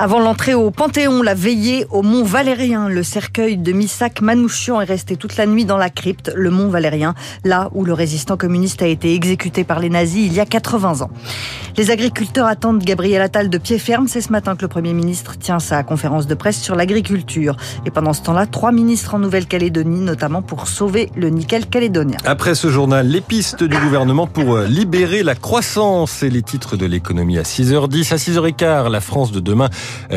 Avant l'entrée au Panthéon, la veillée au Mont Valérien, le cercueil de Missak Manouchian est resté toute la nuit dans la crypte, le Mont Valérien, là où le résistant communiste a été exécuté par les nazis il y a 80 ans. Les agriculteurs attendent Gabriel Attal de pied ferme. C'est ce matin que le Premier ministre tient sa conférence de presse sur l'agriculture. Et pendant ce temps-là, trois ministres en Nouvelle-Calédonie, notamment pour sauver le nickel calédonien. Après ce journal, les pistes du gouvernement pour euh, libérer la croissance et les titres de l'économie à 6h10. À 6h15, la France de demain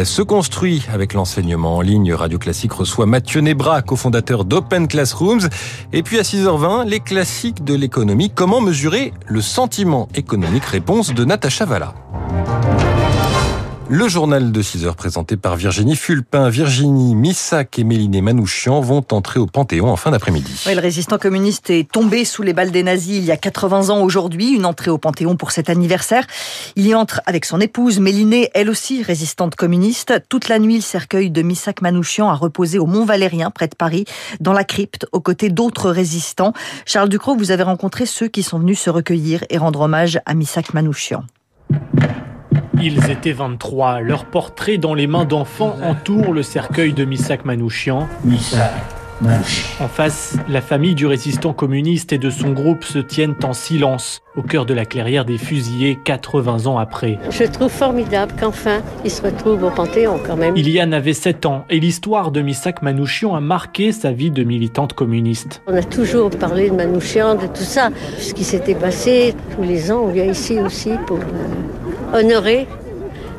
se construit avec l'enseignement en ligne. Radio Classique reçoit Mathieu Nebra, cofondateur d'Open Classrooms. Et puis à 6h20, les classiques de l'économie. Comment mesurer le sentiment économique? Réponse de Natacha Valla. Le journal de 6 heures présenté par Virginie Fulpin. Virginie Missak et Méliné Manouchian vont entrer au Panthéon en fin d'après-midi. Le résistant communiste est tombé sous les balles des nazis il y a 80 ans aujourd'hui. Une entrée au Panthéon pour cet anniversaire. Il y entre avec son épouse Mélinée, elle aussi résistante communiste. Toute la nuit, le cercueil de Missak Manouchian a reposé au Mont Valérien, près de Paris, dans la crypte, aux côtés d'autres résistants. Charles Ducrot, vous avez rencontré ceux qui sont venus se recueillir et rendre hommage à Missak Manouchian. Ils étaient 23. Leurs portraits dans les mains d'enfants entourent le cercueil de Missak Manouchian. En face, la famille du résistant communiste et de son groupe se tiennent en silence, au cœur de la clairière des fusillés 80 ans après. Je trouve formidable qu'enfin il se retrouve au Panthéon quand même. Iliane avait 7 ans et l'histoire de Missak Manouchian a marqué sa vie de militante communiste. On a toujours parlé de Manouchian, de tout ça, ce qui s'était passé. Tous les ans, on vient ici aussi pour euh, honorer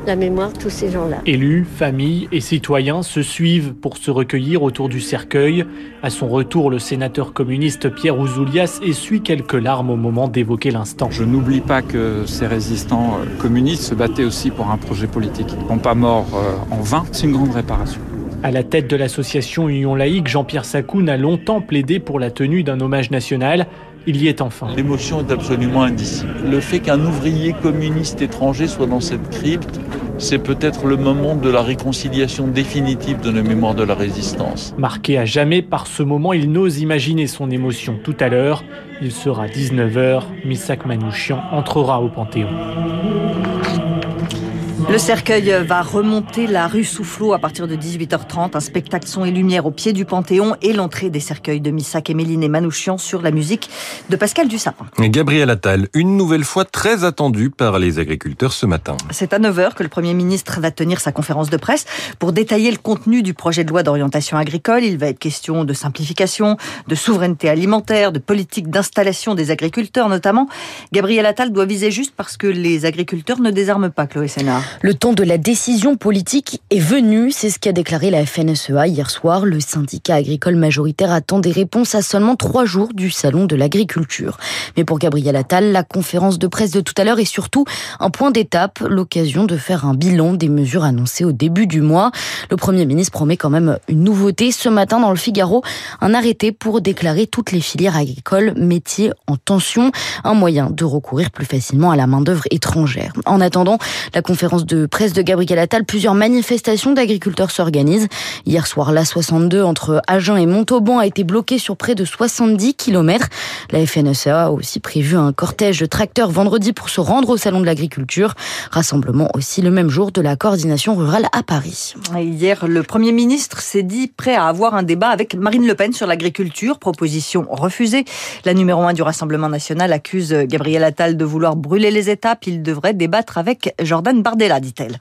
la mémoire de tous ces gens-là. Élus, familles et citoyens se suivent pour se recueillir autour du cercueil. À son retour, le sénateur communiste Pierre Ouzoulias essuie quelques larmes au moment d'évoquer l'instant. Je n'oublie pas que ces résistants euh, communistes se battaient aussi pour un projet politique. Ils ne sont pas morts euh, en vain. C'est une grande réparation. À la tête de l'association Union laïque, Jean-Pierre Sacoun a longtemps plaidé pour la tenue d'un hommage national. Il y est enfin. L'émotion est absolument indicible. Le fait qu'un ouvrier communiste étranger soit dans cette crypte, c'est peut-être le moment de la réconciliation définitive de nos mémoires de la résistance. Marqué à jamais par ce moment, il n'ose imaginer son émotion. Tout à l'heure, il sera 19h, Missak Manouchian entrera au Panthéon. Le cercueil va remonter la rue Soufflot à partir de 18h30. Un spectacle son et lumière au pied du Panthéon et l'entrée des cercueils de Missak et Méline et Manouchian sur la musique de Pascal Dussapin. Gabriel Attal, une nouvelle fois très attendu par les agriculteurs ce matin. C'est à 9h que le Premier ministre va tenir sa conférence de presse pour détailler le contenu du projet de loi d'orientation agricole. Il va être question de simplification, de souveraineté alimentaire, de politique d'installation des agriculteurs notamment. Gabriel Attal doit viser juste parce que les agriculteurs ne désarment pas, Chloé Sénard. Le temps de la décision politique est venu, c'est ce qu'a déclaré la FNSEA hier soir. Le syndicat agricole majoritaire attend des réponses à seulement trois jours du salon de l'agriculture. Mais pour Gabriel Attal, la conférence de presse de tout à l'heure est surtout un point d'étape, l'occasion de faire un bilan des mesures annoncées au début du mois. Le Premier ministre promet quand même une nouveauté ce matin dans le Figaro, un arrêté pour déclarer toutes les filières agricoles métiers en tension, un moyen de recourir plus facilement à la main-d'œuvre étrangère. En attendant la conférence de presse de Gabriel Attal, plusieurs manifestations d'agriculteurs s'organisent. Hier soir, la 62 entre Agen et Montauban a été bloquée sur près de 70 km. La FNSEA a aussi prévu un cortège de tracteurs vendredi pour se rendre au salon de l'agriculture. Rassemblement aussi le même jour de la coordination rurale à Paris. Hier, le Premier ministre s'est dit prêt à avoir un débat avec Marine Le Pen sur l'agriculture. Proposition refusée. La numéro 1 du Rassemblement national accuse Gabriel Attal de vouloir brûler les étapes. Il devrait débattre avec Jordan Bardella, dit-elle.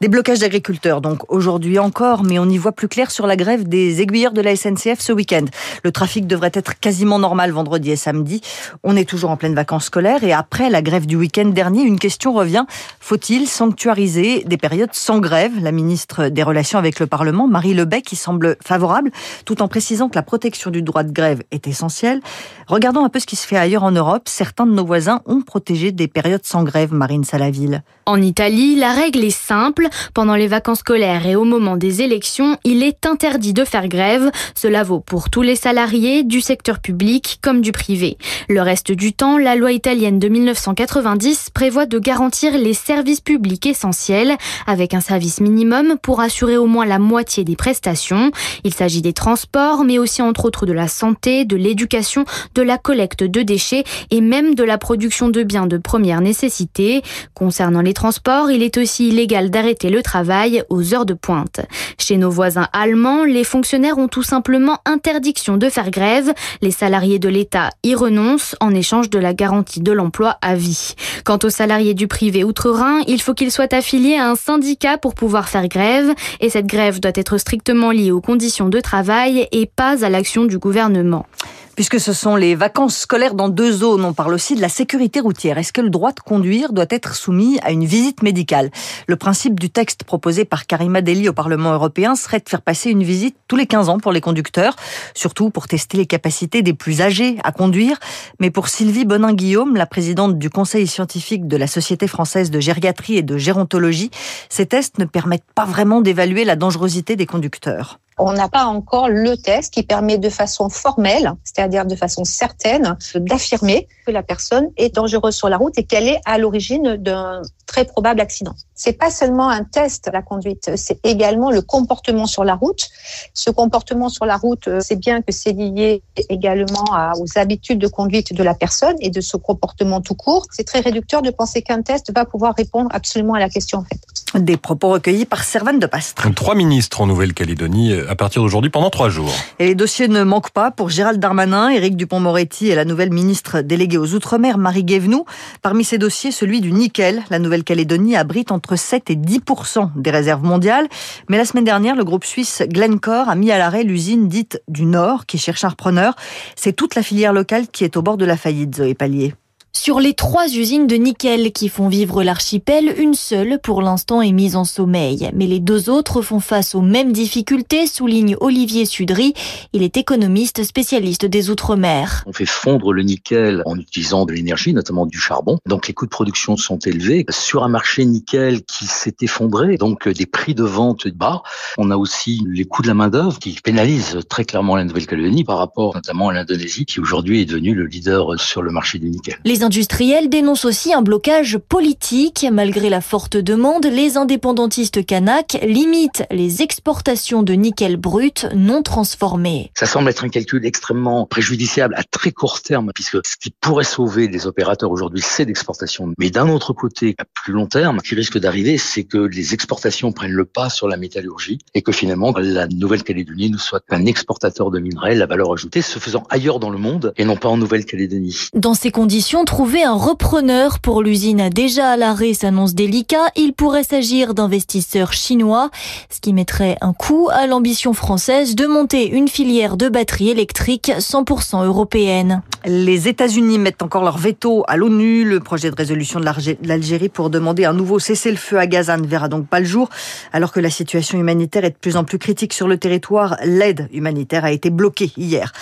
Des blocages d'agriculteurs, donc aujourd'hui encore, mais on y voit plus clair sur la grève des aiguilleurs de la SNCF ce week-end. Le trafic devrait être quasiment normal vendredi et samedi. On est toujours en pleine vacances scolaires et après la grève du week-end dernier, une question revient. Faut-il sanctuariser des périodes sans grève? La ministre des Relations avec le Parlement, Marie Lebec, qui semble favorable, tout en précisant que la protection du droit de grève est essentielle. Regardons un peu ce qui se fait ailleurs en Europe. Certains de nos voisins ont protégé des périodes sans grève, Marine Salaville. En Italie, la règle est simple. Pendant les vacances scolaires et au moment des élections, il est interdit de faire grève. Cela vaut pour tous les salariés du secteur public comme du privé. Le reste du temps, la loi italienne de 1990 prévoit de garantir les services publics essentiels avec un service minimum pour assurer au moins la moitié des prestations. Il s'agit des transports, mais aussi entre autres de la santé, de l'éducation, de la collecte de déchets et même de la production de biens de première nécessité. Concernant les transports, il est aussi illégal d'arrêter le travail aux heures de pointe. Chez nos voisins allemands, les fonctionnaires ont tout simplement interdiction de faire grève. Les salariés de l'État y renoncent en échange de la garantie de l'emploi à vie. Quant aux salariés du privé outre-Rhin, il faut qu'ils soient affiliés à un syndicat pour pouvoir faire grève et cette grève doit être strictement liée aux conditions de travail et pas à l'action du gouvernement. Puisque ce sont les vacances scolaires dans deux zones, on parle aussi de la sécurité routière. Est-ce que le droit de conduire doit être soumis à une visite médicale? Le principe du texte proposé par Karima Deli au Parlement européen serait de faire passer une visite tous les 15 ans pour les conducteurs, surtout pour tester les capacités des plus âgés à conduire. Mais pour Sylvie Bonin-Guillaume, la présidente du Conseil scientifique de la Société française de gériatrie et de gérontologie, ces tests ne permettent pas vraiment d'évaluer la dangerosité des conducteurs. On n'a pas encore le test qui permet de façon formelle, c'est-à-dire de façon certaine, d'affirmer que la personne est dangereuse sur la route et qu'elle est à l'origine d'un très probable accident. C'est pas seulement un test la conduite, c'est également le comportement sur la route. Ce comportement sur la route, c'est bien que c'est lié également aux habitudes de conduite de la personne et de ce comportement tout court. C'est très réducteur de penser qu'un test va pouvoir répondre absolument à la question en fait. Des propos recueillis par Servane de Pastre. Trois ministres en Nouvelle-Calédonie à partir d'aujourd'hui pendant trois jours. Et les dossiers ne manquent pas pour Gérald Darmanin, Éric Dupont-Moretti et la nouvelle ministre déléguée aux Outre-mer, Marie Guévenoux. Parmi ces dossiers, celui du nickel. La Nouvelle-Calédonie abrite entre 7 et 10% des réserves mondiales. Mais la semaine dernière, le groupe suisse Glencore a mis à l'arrêt l'usine dite du Nord qui cherche un repreneur. C'est toute la filière locale qui est au bord de la faillite, Zoé Pallier. Sur les trois usines de nickel qui font vivre l'archipel, une seule pour l'instant est mise en sommeil. Mais les deux autres font face aux mêmes difficultés, souligne Olivier Sudry. Il est économiste spécialiste des Outre-mer. On fait fondre le nickel en utilisant de l'énergie, notamment du charbon. Donc les coûts de production sont élevés. Sur un marché nickel qui s'est effondré, donc des prix de vente bas, on a aussi les coûts de la main-d'œuvre qui pénalisent très clairement la Nouvelle-Calédonie par rapport notamment à l'Indonésie qui aujourd'hui est devenue le leader sur le marché du nickel. Les industriels dénoncent aussi un blocage politique. Malgré la forte demande, les indépendantistes kanaks limitent les exportations de nickel brut non transformé. Ça semble être un calcul extrêmement préjudiciable à très court terme, puisque ce qui pourrait sauver les opérateurs aujourd'hui, c'est l'exportation. Mais d'un autre côté, à plus long terme, ce qui risque d'arriver, c'est que les exportations prennent le pas sur la métallurgie et que finalement, la Nouvelle-Calédonie ne soit qu'un exportateur de minerais, la valeur ajoutée se faisant ailleurs dans le monde et non pas en Nouvelle-Calédonie. Dans ces conditions, Trouver un repreneur pour l'usine déjà à l'arrêt s'annonce délicat. Il pourrait s'agir d'investisseurs chinois, ce qui mettrait un coup à l'ambition française de monter une filière de batteries électriques 100% européenne. Les États-Unis mettent encore leur veto à l'ONU. Le projet de résolution de l'Algérie pour demander un nouveau cessez-le-feu à Gaza ne verra donc pas le jour. Alors que la situation humanitaire est de plus en plus critique sur le territoire, l'aide humanitaire a été bloquée hier.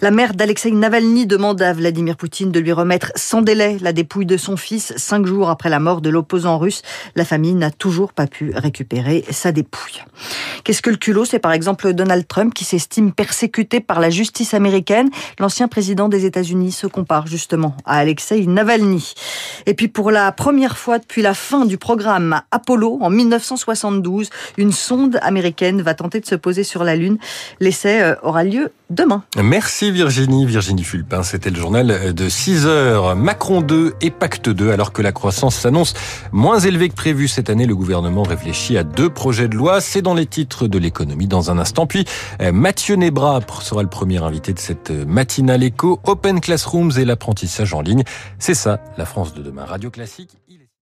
La mère d'Alexei Navalny demande à Vladimir Poutine de lui remettre sans délai la dépouille de son fils cinq jours après la mort de l'opposant russe. La famille n'a toujours pas pu récupérer sa dépouille. Qu'est-ce que le culot? C'est par exemple Donald Trump qui s'estime persécuté par la justice américaine. L'ancien président des États-Unis se compare justement à Alexei Navalny. Et puis pour la première fois depuis la fin du programme Apollo en 1972, une sonde américaine va tenter de se poser sur la Lune. L'essai euh, aura lieu demain. Merci Virginie. Virginie Fulpin, c'était le journal de 6 heures. Macron 2 et Pacte 2. Alors que la croissance s'annonce moins élevée que prévu cette année, le gouvernement réfléchit à deux projets de loi. C'est dans les titres de l'économie dans un instant. Puis euh, Mathieu Nebra sera le premier invité de cette matinale éco. Open Classrooms et l'apprentissage en ligne. C'est ça, la France de demain. Radio Classique.